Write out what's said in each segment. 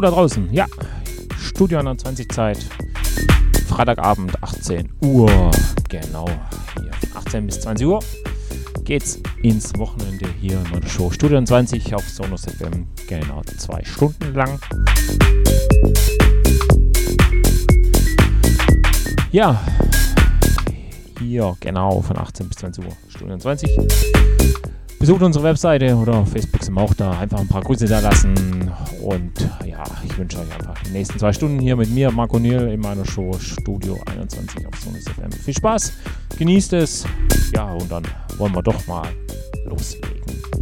Da draußen. Ja, Studio 21 Zeit. Freitagabend 18 Uhr. Genau. Hier von 18 bis 20 Uhr geht's ins Wochenende hier in meiner Show Studio 20 auf Sonos FM. Genau zwei Stunden lang. Ja, hier genau von 18 bis 20 Uhr Studio 20. Besucht unsere Webseite oder auf Facebook sind wir auch da. Einfach ein paar Grüße da lassen. Und ja, ich wünsche euch einfach die nächsten zwei Stunden hier mit mir, Marco Niel, in meiner Show Studio 21 auf Sonus FM. Viel Spaß, genießt es. Ja, und dann wollen wir doch mal loslegen.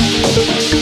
Música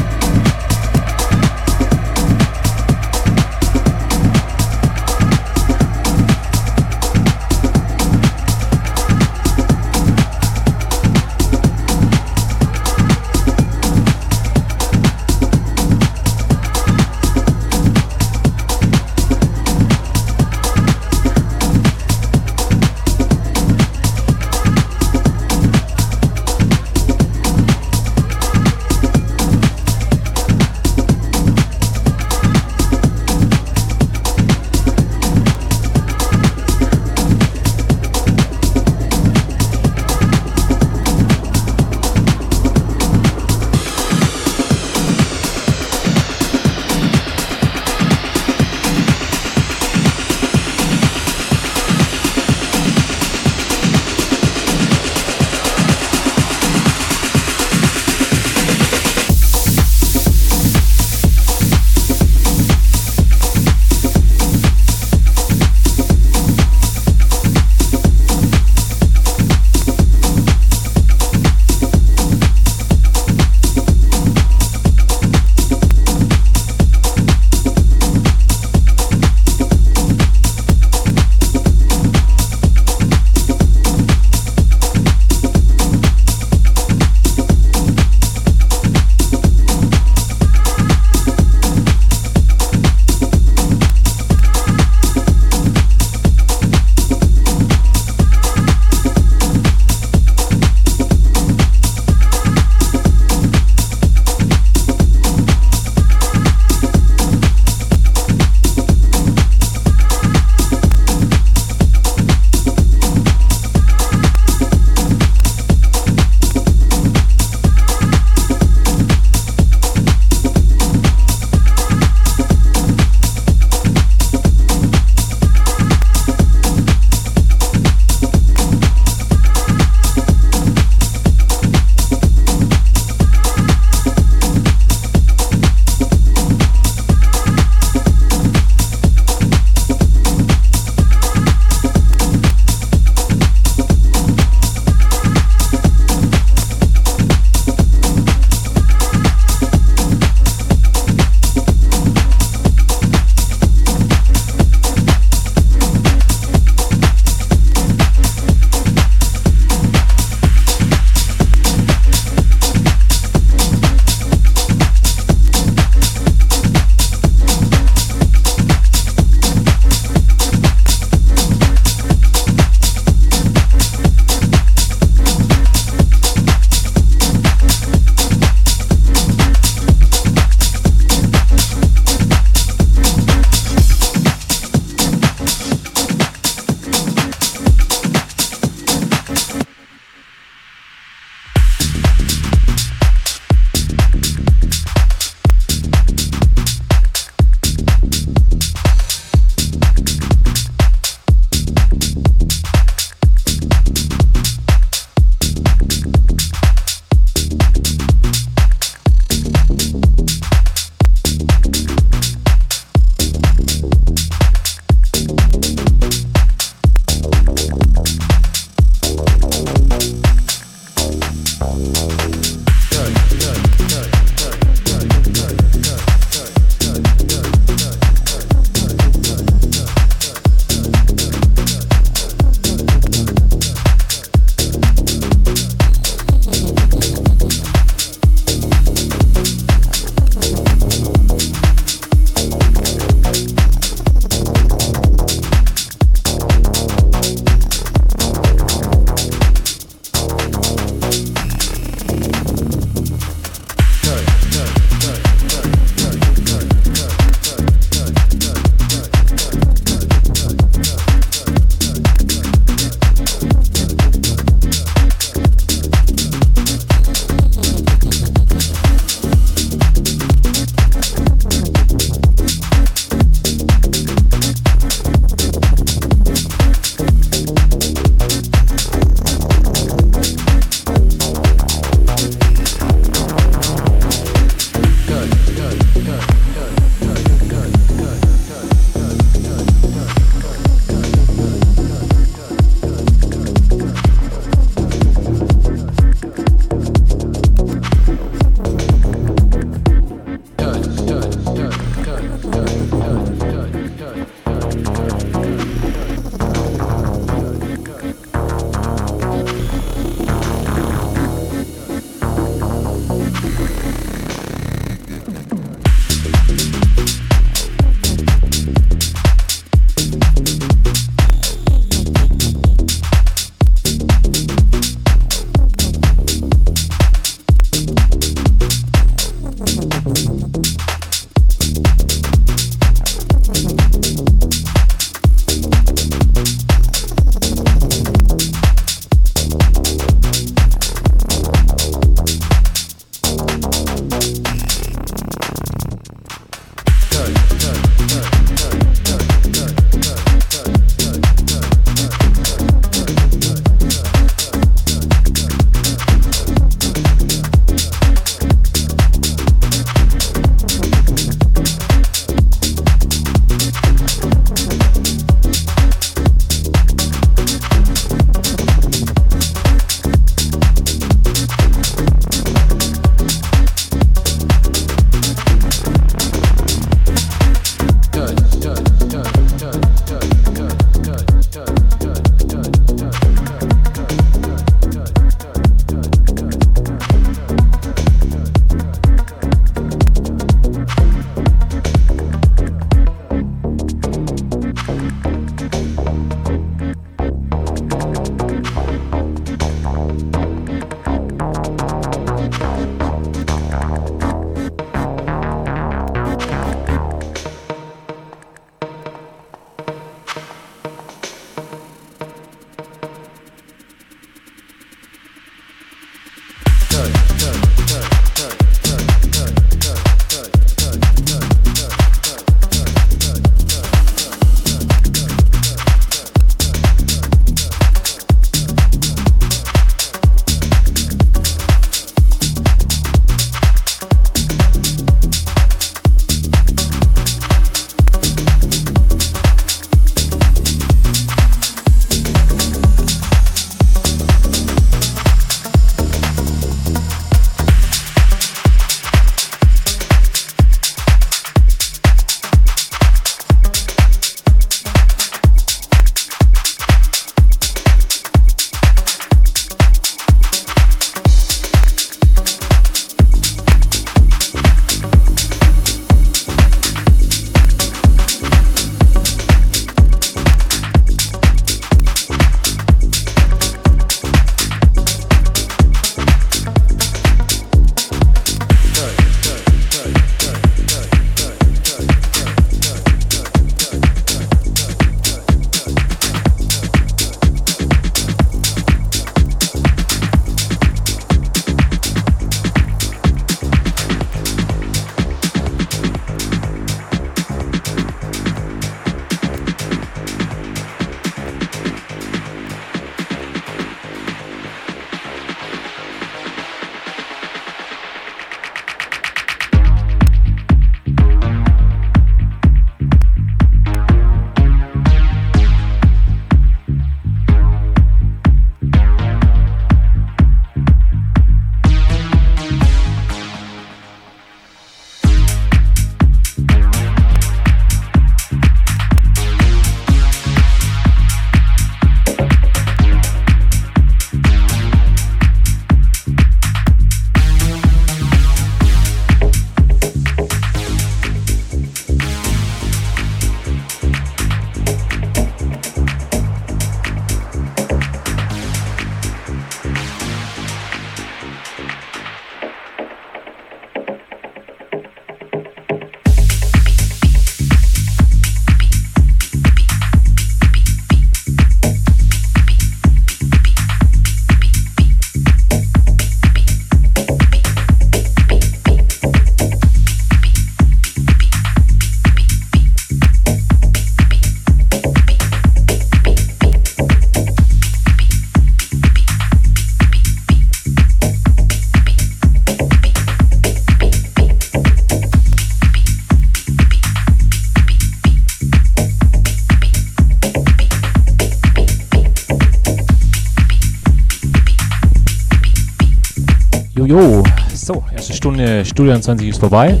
Stunde Studio 20 ist vorbei.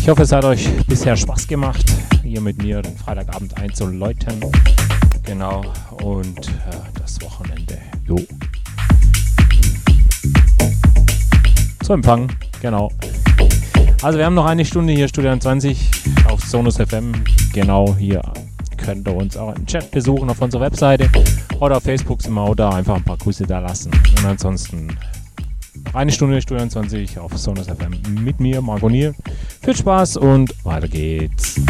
Ich hoffe, es hat euch bisher Spaß gemacht, hier mit mir den Freitagabend einzuläuten. Genau, und äh, das Wochenende. Jo. Zu empfangen, genau. Also wir haben noch eine Stunde hier, Studio 20 auf Sonus FM. Genau, hier könnt ihr uns auch im Chat besuchen auf unserer Webseite oder auf Facebook sind wir da einfach ein paar Grüße da lassen. Und ansonsten eine Stunde Studio 20 auf Sonus FM mit mir, Marco Nier. Viel Spaß und weiter geht's.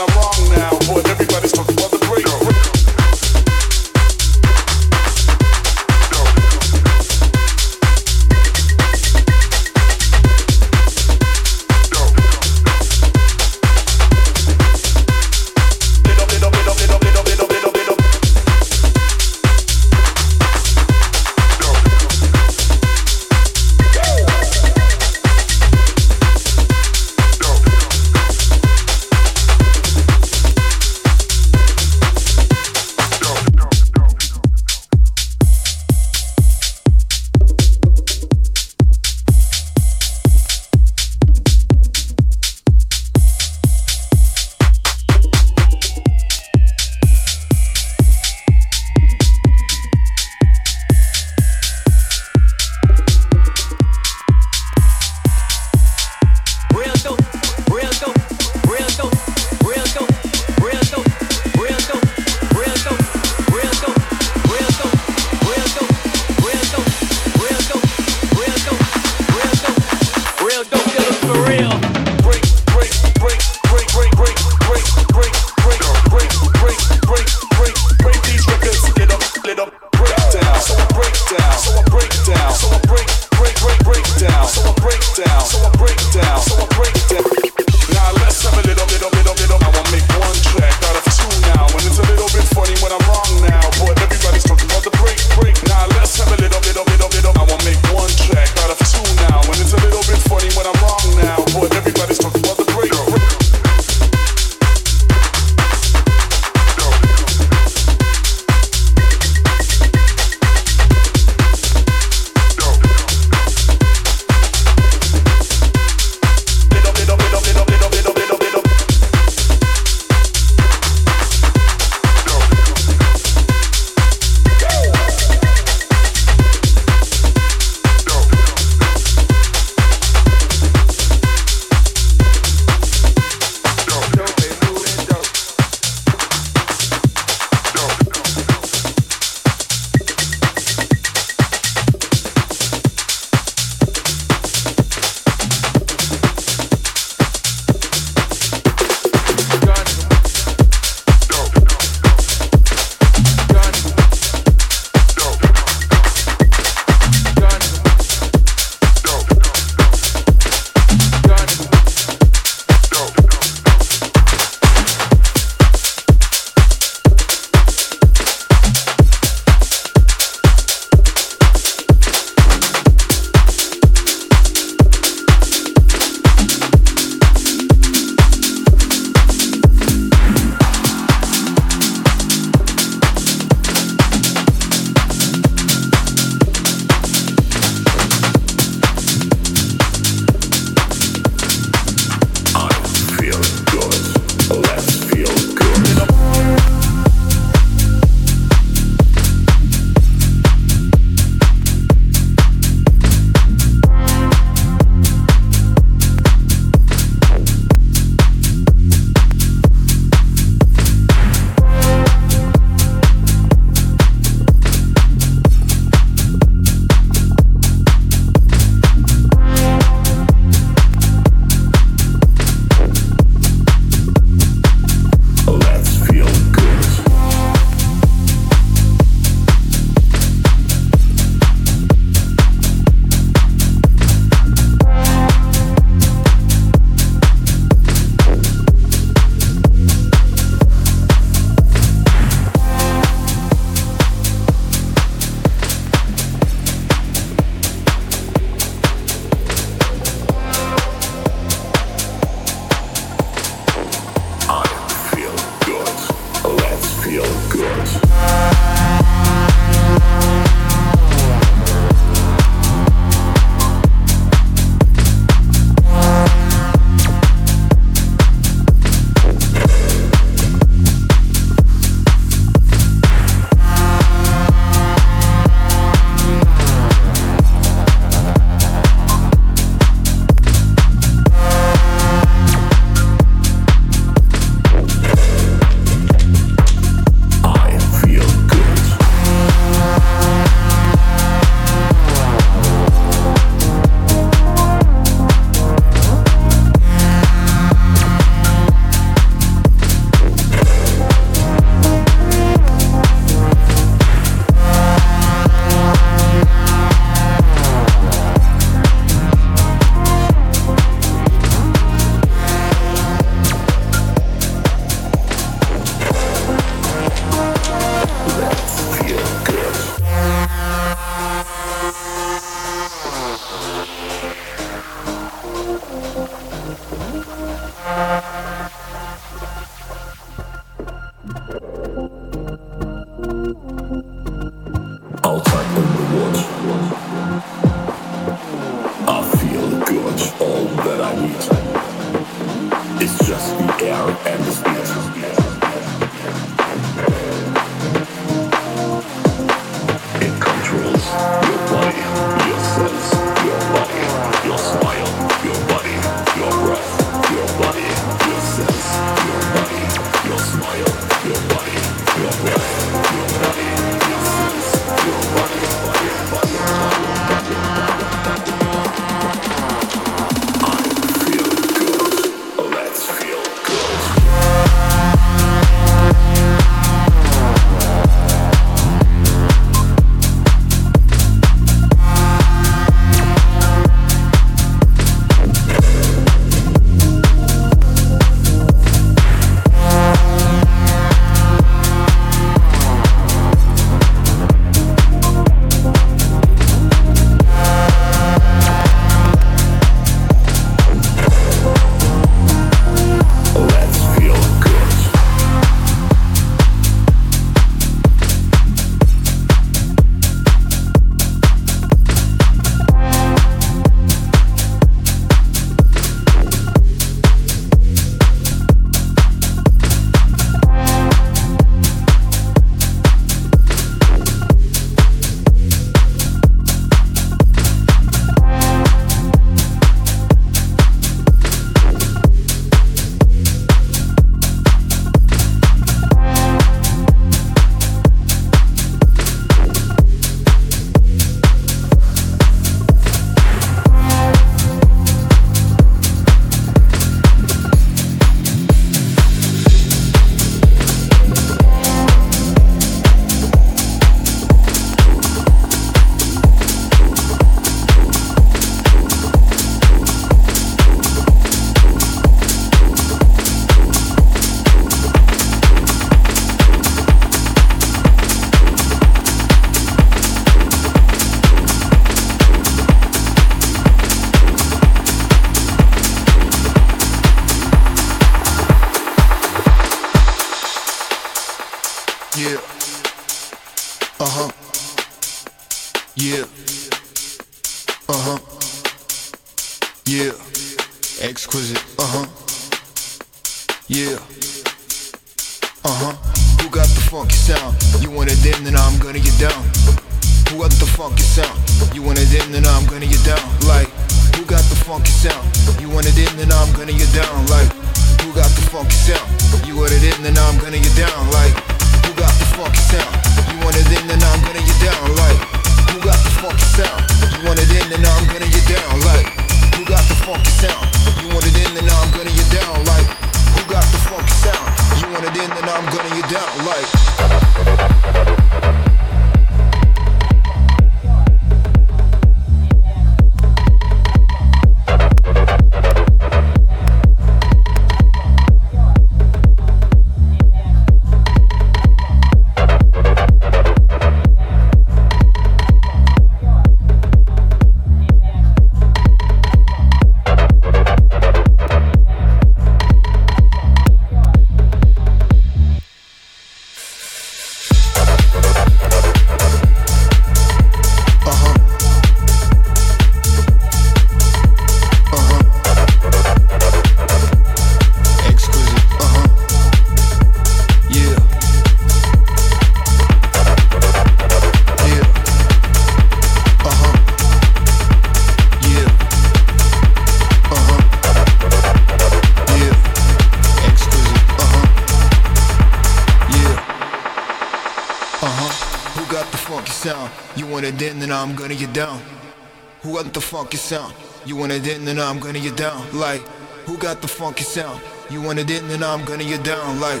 wanted it, and then I'm gonna get down. Like, who got the funky sound? You wanted it, and then I'm gonna get down. Like,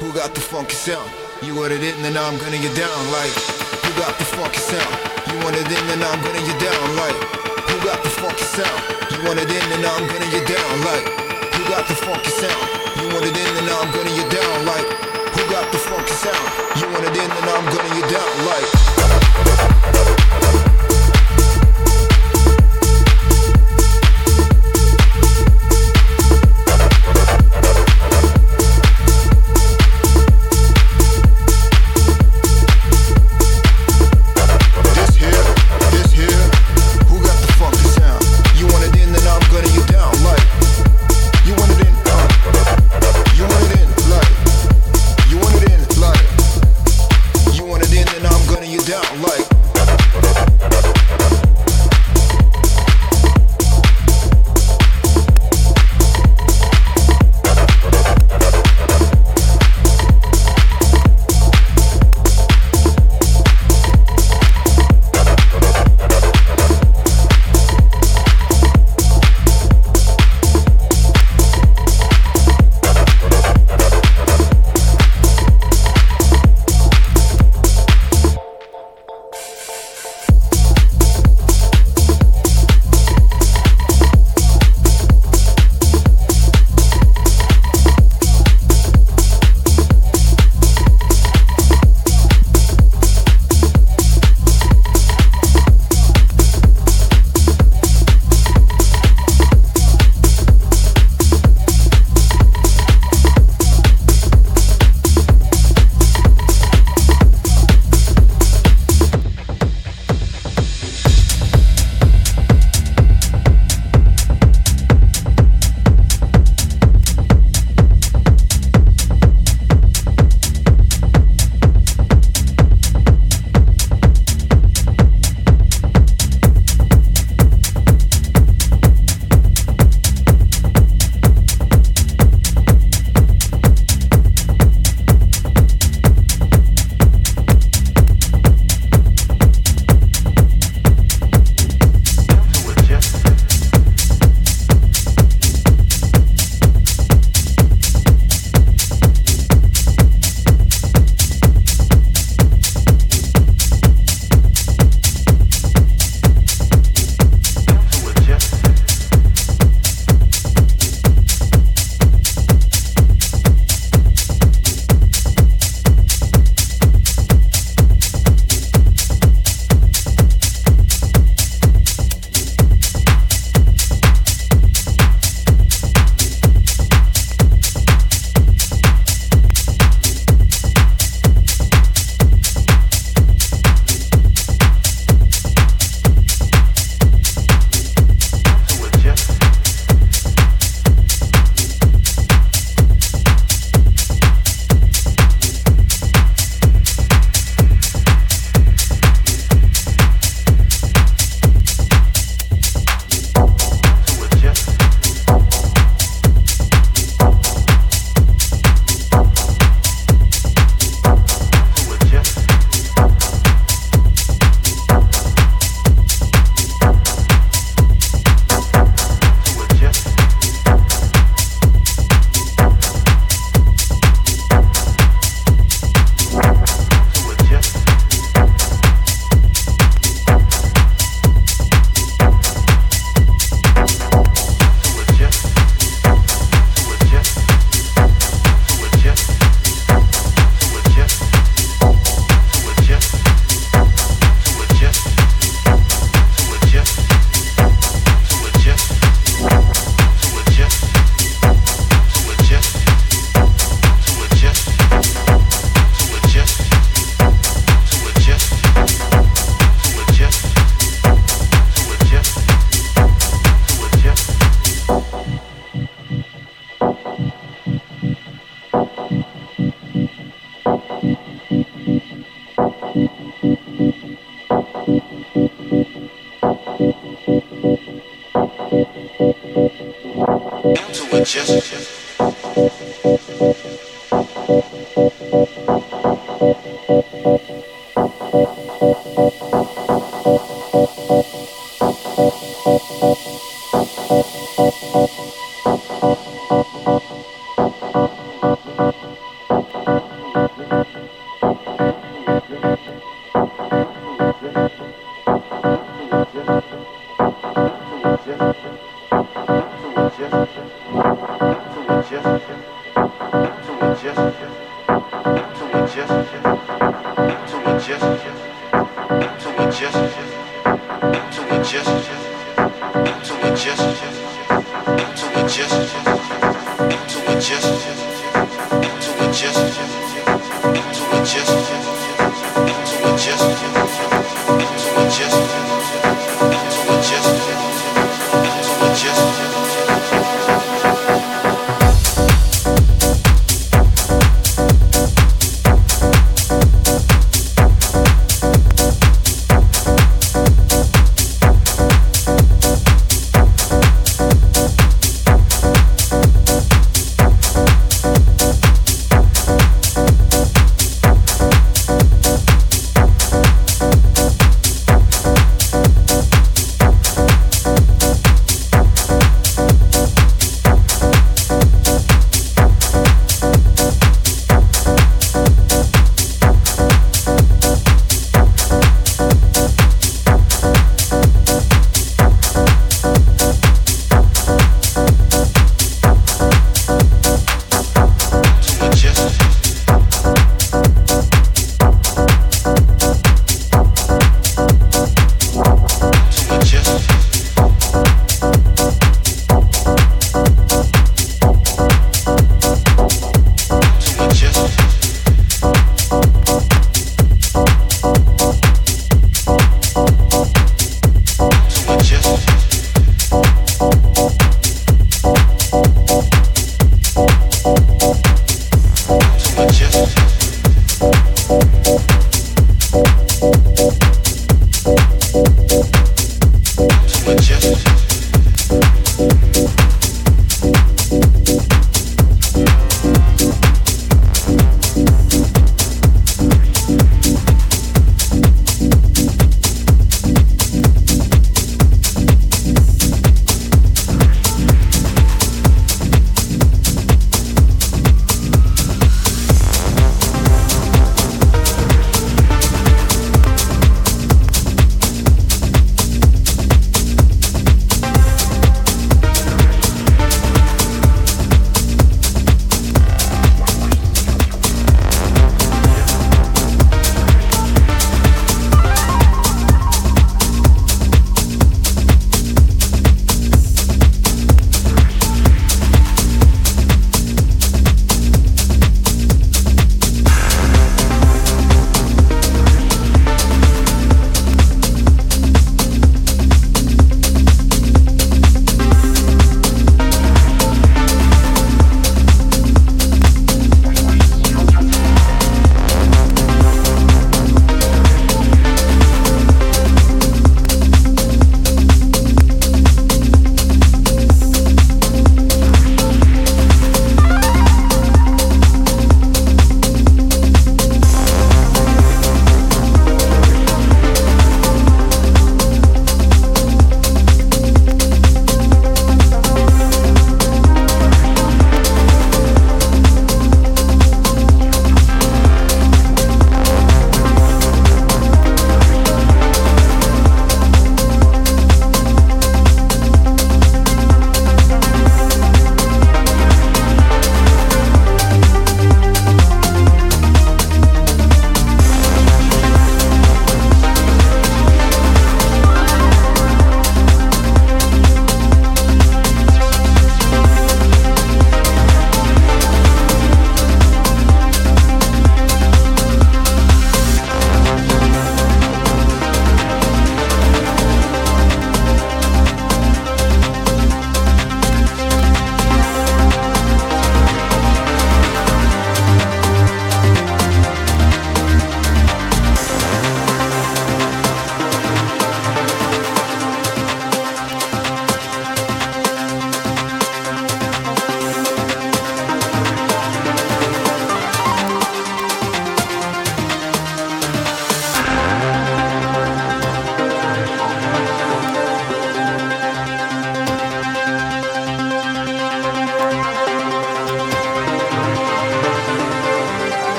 who got the funky sound? You wanted it, and then I'm gonna get down. Like, who got the funky sound? You wanted it, and then I'm gonna get down. Like, who got the funky sound? You wanted it, and then I'm gonna get down. Like, who got the funky sound? You wanted it, and then I'm gonna get down. Like, who got the funky sound?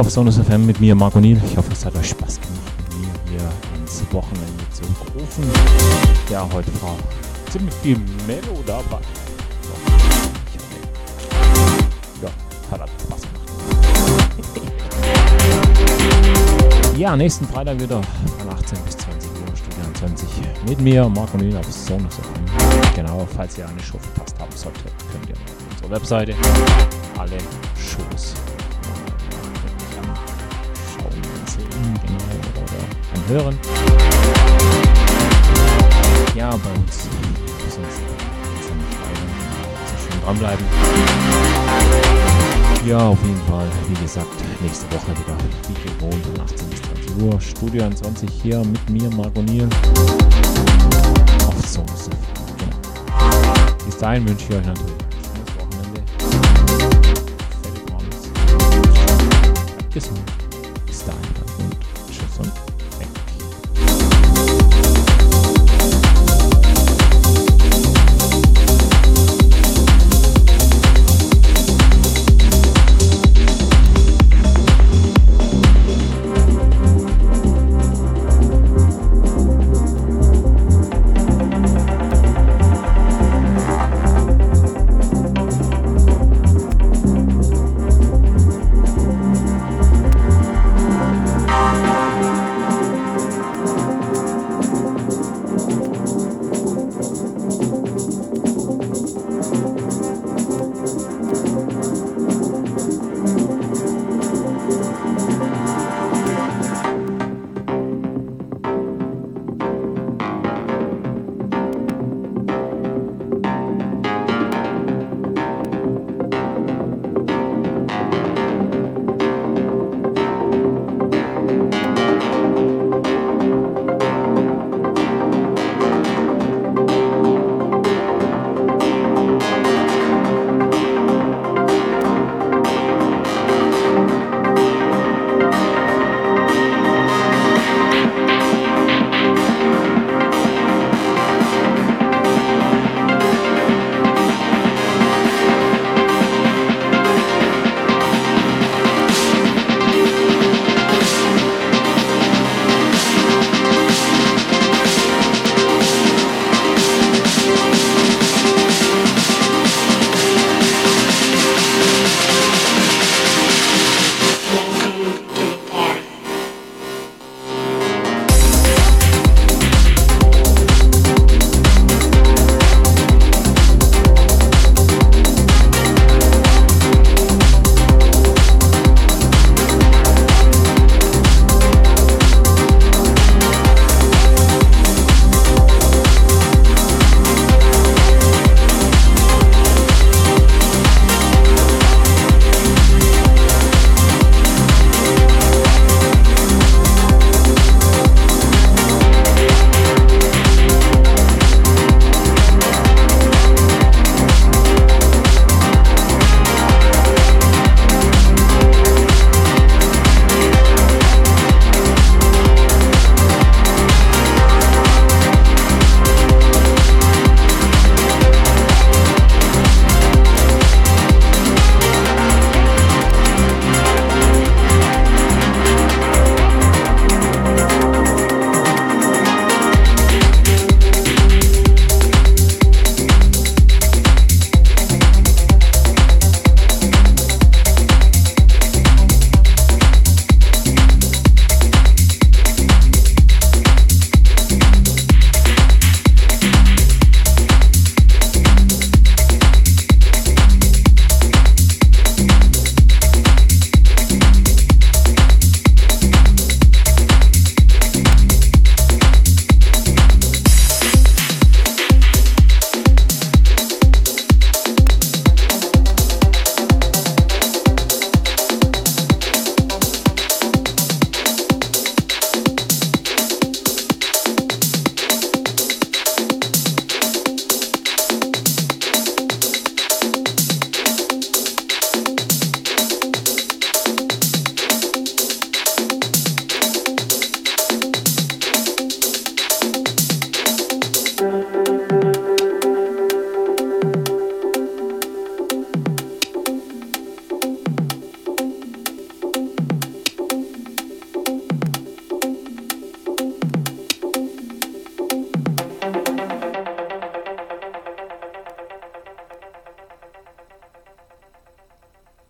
Auf Sonus FM mit mir, Marco Niel. Ich hoffe, es hat euch Spaß gemacht, mir hier ins Wochenende zu rufen. Ja, heute war ziemlich viel Melo dabei. Ja, hat alles Spaß gemacht. Ja, nächsten Freitag wieder von 18 bis 20 Uhr, Studio 20 mit mir, Marco Niel auf Sonus FM. Genau, falls ihr eine Show verpasst haben solltet, könnt ihr auf unserer Webseite alle Shows anhören. Ja, bei uns sonst also schön dranbleiben. Ja, auf jeden Fall, wie gesagt, nächste Woche wieder wie gewohnt von 18 bis 20 Uhr. Studio 21 hier mit mir, Marco Niel. Auf Songs. Genau. Bis dahin wünsche ich euch natürlich